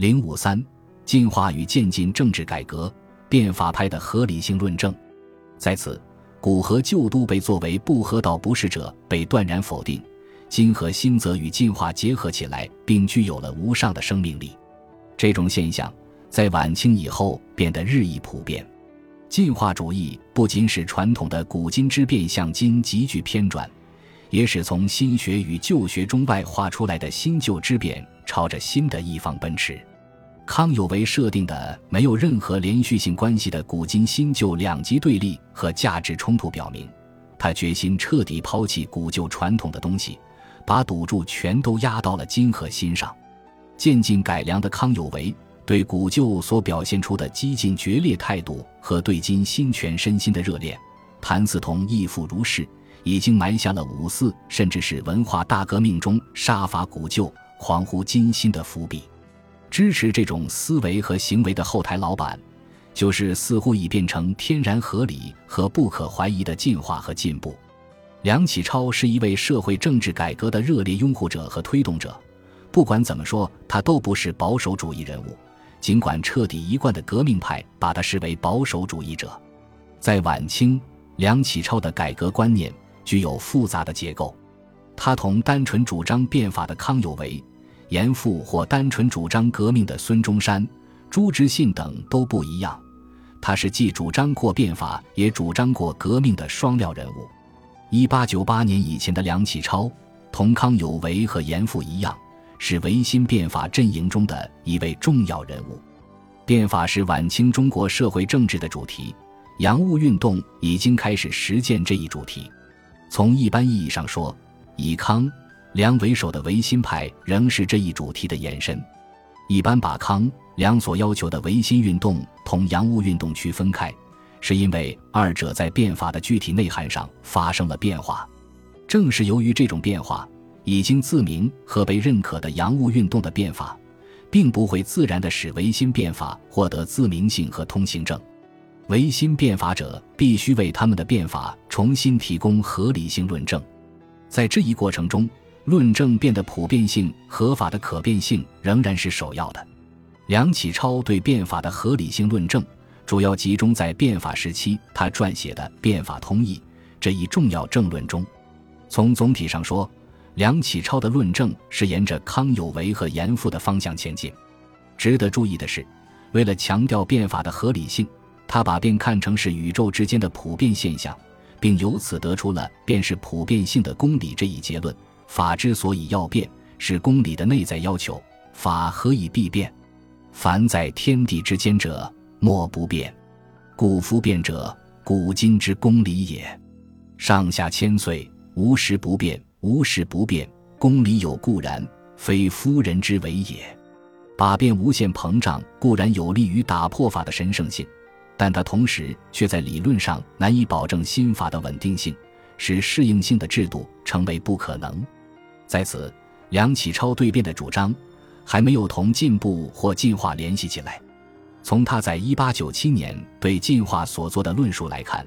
零五三，进化与渐进政治改革，变法派的合理性论证。在此，古和旧都被作为不合道不是者被断然否定，今和新则与进化结合起来，并具有了无上的生命力。这种现象在晚清以后变得日益普遍。进化主义不仅使传统的古今之变向今急剧偏转，也使从新学与旧学中外化出来的新旧之变朝着新的一方奔驰。康有为设定的没有任何连续性关系的古今新旧两极对立和价值冲突，表明他决心彻底抛弃古旧传统的东西，把赌注全都压到了今和新上。渐进改良的康有为。对古旧所表现出的激进决裂态度和对今新全身心的热恋，谭嗣同亦复如是，已经埋下了五四甚至是文化大革命中杀伐古旧、狂乎今新的伏笔。支持这种思维和行为的后台老板，就是似乎已变成天然合理和不可怀疑的进化和进步。梁启超是一位社会政治改革的热烈拥护者和推动者，不管怎么说，他都不是保守主义人物。尽管彻底一贯的革命派把他视为保守主义者，在晚清，梁启超的改革观念具有复杂的结构。他同单纯主张变法的康有为、严复或单纯主张革命的孙中山、朱执信等都不一样。他是既主张过变法，也主张过革命的双料人物。一八九八年以前的梁启超，同康有为和严复一样。是维新变法阵营中的一位重要人物。变法是晚清中国社会政治的主题，洋务运动已经开始实践这一主题。从一般意义上说，以康、梁为首的维新派仍是这一主题的延伸。一般把康、梁所要求的维新运动同洋务运动区分开，是因为二者在变法的具体内涵上发生了变化。正是由于这种变化。已经自明和被认可的洋务运动的变法，并不会自然地使维新变法获得自明性和通行证。维新变法者必须为他们的变法重新提供合理性论证。在这一过程中，论证变得普遍性、合法的可变性仍然是首要的。梁启超对变法的合理性论证，主要集中在变法时期他撰写的《变法通义》这一重要政论中。从总体上说，梁启超的论证是沿着康有为和严复的方向前进。值得注意的是，为了强调变法的合理性，他把变看成是宇宙之间的普遍现象，并由此得出了变是普遍性的公理这一结论。法之所以要变，是公理的内在要求。法何以必变？凡在天地之间者，莫不变。故夫变者，古今之公理也。上下千岁，无时不变。无事不变，公理有固然，非夫人之为也。把变无限膨胀固然有利于打破法的神圣性，但它同时却在理论上难以保证新法的稳定性，使适应性的制度成为不可能。在此，梁启超对变的主张还没有同进步或进化联系起来。从他在一八九七年对进化所做的论述来看，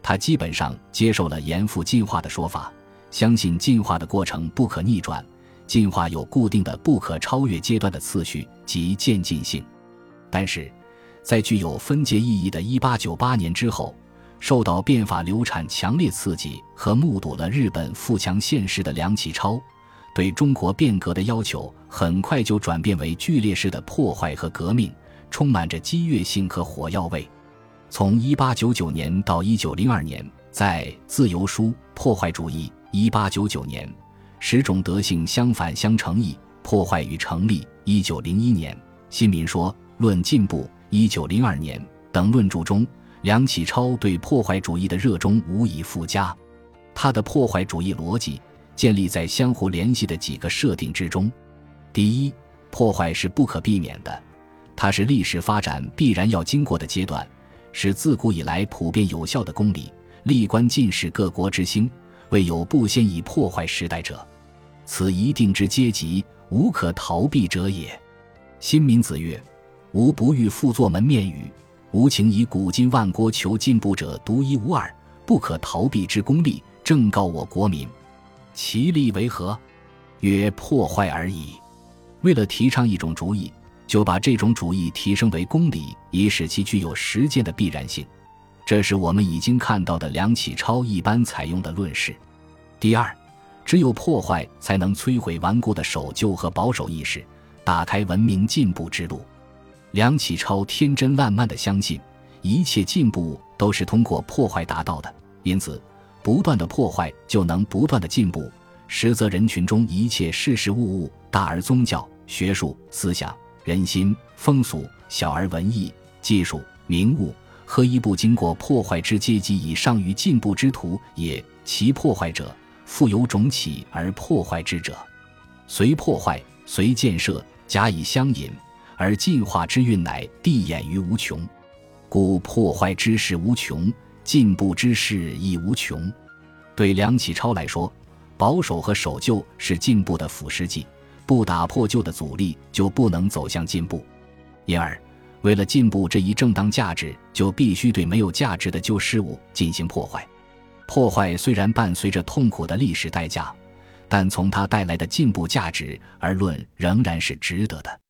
他基本上接受了严复进化的说法。相信进化的过程不可逆转，进化有固定的不可超越阶段的次序及渐进性。但是，在具有分界意义的1898年之后，受到变法流产强烈刺激和目睹了日本富强现实的梁启超，对中国变革的要求很快就转变为剧烈式的破坏和革命，充满着激越性和火药味。从1899年到1902年，在《自由书》破坏主义。一八九九年，十种德性相反相成义，破坏与成立。一九零一年，《新民说》论进步。一九零二年等论著中，梁启超对破坏主义的热衷无以复加。他的破坏主义逻辑建立在相互联系的几个设定之中：第一，破坏是不可避免的，它是历史发展必然要经过的阶段，是自古以来普遍有效的公理，历观尽世各国之兴。未有不先以破坏时代者，此一定之阶级，无可逃避者也。新民子曰：“吾不欲复作门面语，吾情以古今万国求进步者独一无二、不可逃避之功利，正告我国民。其利为何？曰破坏而已。”为了提倡一种主义，就把这种主义提升为公理，以使其具有实践的必然性。这是我们已经看到的梁启超一般采用的论式。第二，只有破坏才能摧毁顽固的守旧和保守意识，打开文明进步之路。梁启超天真烂漫地相信，一切进步都是通过破坏达到的，因此，不断的破坏就能不断的进步。实则人群中一切事事物物，大而宗教、学术、思想、人心、风俗，小而文艺、技术、名物，何一不经过破坏之阶级以上于进步之途也？其破坏者，复有种起而破坏之者，随破坏，随建设，假以相引。而进化之运乃递衍于无穷，故破坏之事无穷，进步之势亦无穷。对梁启超来说，保守和守旧是进步的腐蚀剂，不打破旧的阻力，就不能走向进步。因而，为了进步这一正当价值，就必须对没有价值的旧事物进行破坏。破坏虽然伴随着痛苦的历史代价，但从它带来的进步价值而论，仍然是值得的。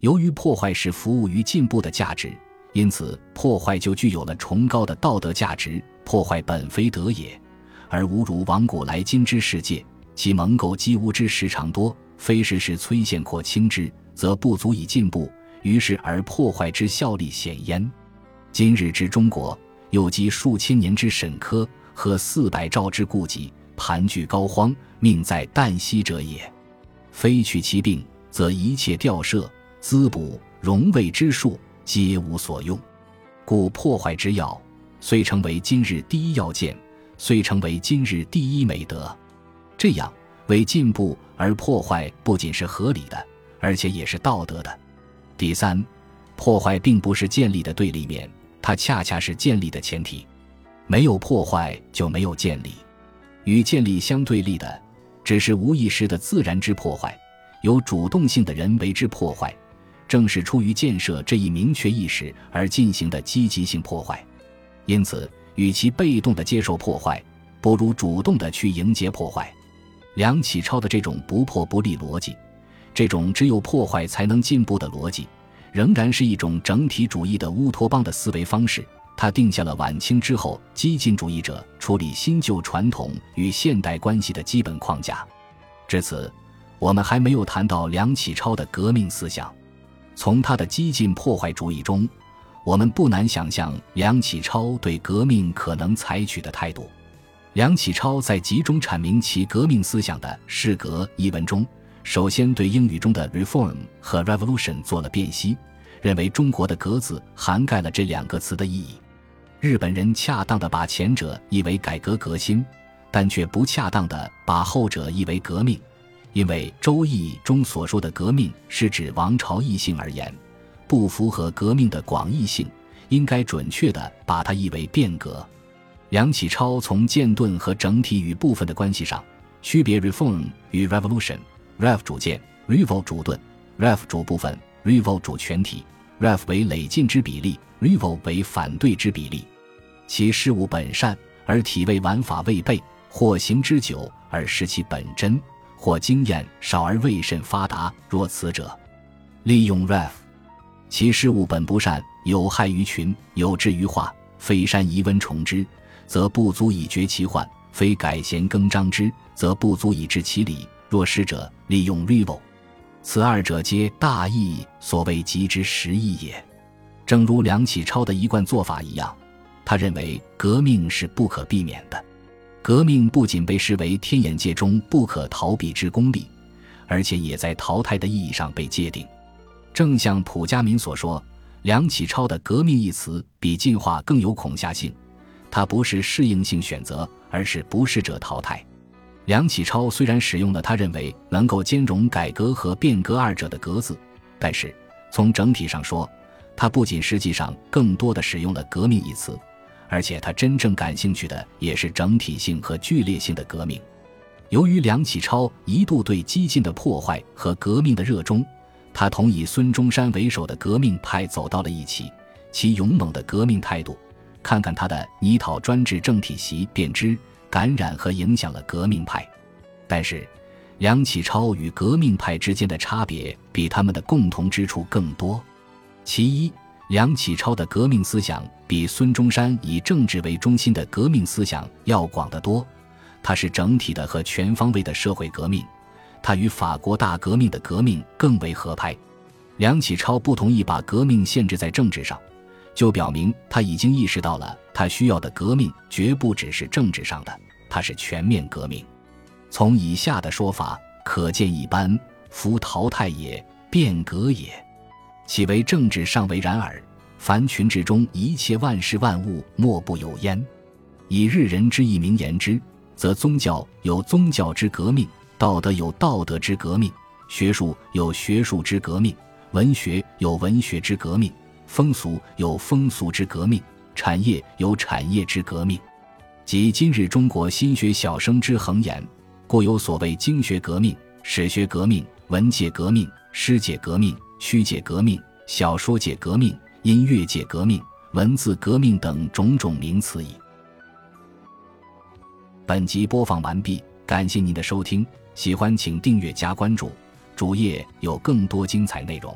由于破坏是服务于进步的价值，因此破坏就具有了崇高的道德价值。破坏本非德也，而侮辱往古来今之世界，其蒙垢积污之时常多，非时时摧陷廓清之，则不足以进步。于是而破坏之效力显焉。今日之中国，又积数千年之沈疴和四百兆之痼疾，盘踞膏肓，命在旦夕者也。非去其病，则一切吊射。滋补荣卫之术皆无所用，故破坏之要虽成为今日第一要件，虽成为今日第一美德。这样为进步而破坏，不仅是合理的，而且也是道德的。第三，破坏并不是建立的对立面，它恰恰是建立的前提。没有破坏就没有建立，与建立相对立的，只是无意识的自然之破坏，有主动性的人为之破坏。正是出于建设这一明确意识而进行的积极性破坏，因此，与其被动的接受破坏，不如主动的去迎接破坏。梁启超的这种不破不立逻辑，这种只有破坏才能进步的逻辑，仍然是一种整体主义的乌托邦的思维方式。他定下了晚清之后激进主义者处理新旧传统与现代关系的基本框架。至此，我们还没有谈到梁启超的革命思想。从他的激进破坏主义中，我们不难想象梁启超对革命可能采取的态度。梁启超在集中阐明其革命思想的《释革》一文中，首先对英语中的 “reform” 和 “revolution” 做了辨析，认为中国的“格”字涵盖了这两个词的意义。日本人恰当的把前者译为改革革新，但却不恰当的把后者译为革命。因为《周易》中所说的革命是指王朝异性而言，不符合革命的广义性，应该准确的把它译为变革。梁启超从剑盾和整体与部分的关系上区别 reform 与 revolution，ref 主剑，revo 主盾，ref 主部分，revo 主全体，ref 为累进之比例，revo 为反对之比例。其事物本善而体味玩法未备，或行之久而失其本真。或经验少而未甚发达，若此者，利用 ref，其事物本不善，有害于群，有志于化，非善宜温崇之，则不足以绝其患；非改弦更张之，则不足以治其理。若是者，利用 rival，此二者皆大义所谓极之实义也。正如梁启超的一贯做法一样，他认为革命是不可避免的。革命不仅被视为天眼界中不可逃避之功利，而且也在淘汰的意义上被界定。正像蒲家民所说，梁启超的“革命”一词比进化更有恐吓性。它不是适应性选择，而是不适者淘汰。梁启超虽然使用了他认为能够兼容改革和变革二者的“革”字，但是从整体上说，他不仅实际上更多的使用了“革命”一词。而且他真正感兴趣的也是整体性和剧烈性的革命。由于梁启超一度对激进的破坏和革命的热衷，他同以孙中山为首的革命派走到了一起。其勇猛的革命态度，看看他的拟讨专制政体习便知，感染和影响了革命派。但是，梁启超与革命派之间的差别比他们的共同之处更多。其一，梁启超的革命思想比孙中山以政治为中心的革命思想要广得多，它是整体的和全方位的社会革命，它与法国大革命的革命更为合拍。梁启超不同意把革命限制在政治上，就表明他已经意识到了他需要的革命绝不只是政治上的，它是全面革命。从以下的说法可见一斑：夫淘汰也，变革也。岂为政治尚为然耳？凡群之中一切万事万物，莫不有焉。以日人之意名言之，则宗教有宗教之革命，道德有道德之革命，学术有学术之革命。文学有文学之革命，风俗有风俗之革命，产业有产业之革命，即今日中国新学小生之恒言，故有所谓经学革命、史学革命、文界革命、诗界革命、曲界革命、小说界革命、音乐界革命、文字革命等种种名词矣。本集播放完毕，感谢您的收听，喜欢请订阅加关注，主页有更多精彩内容。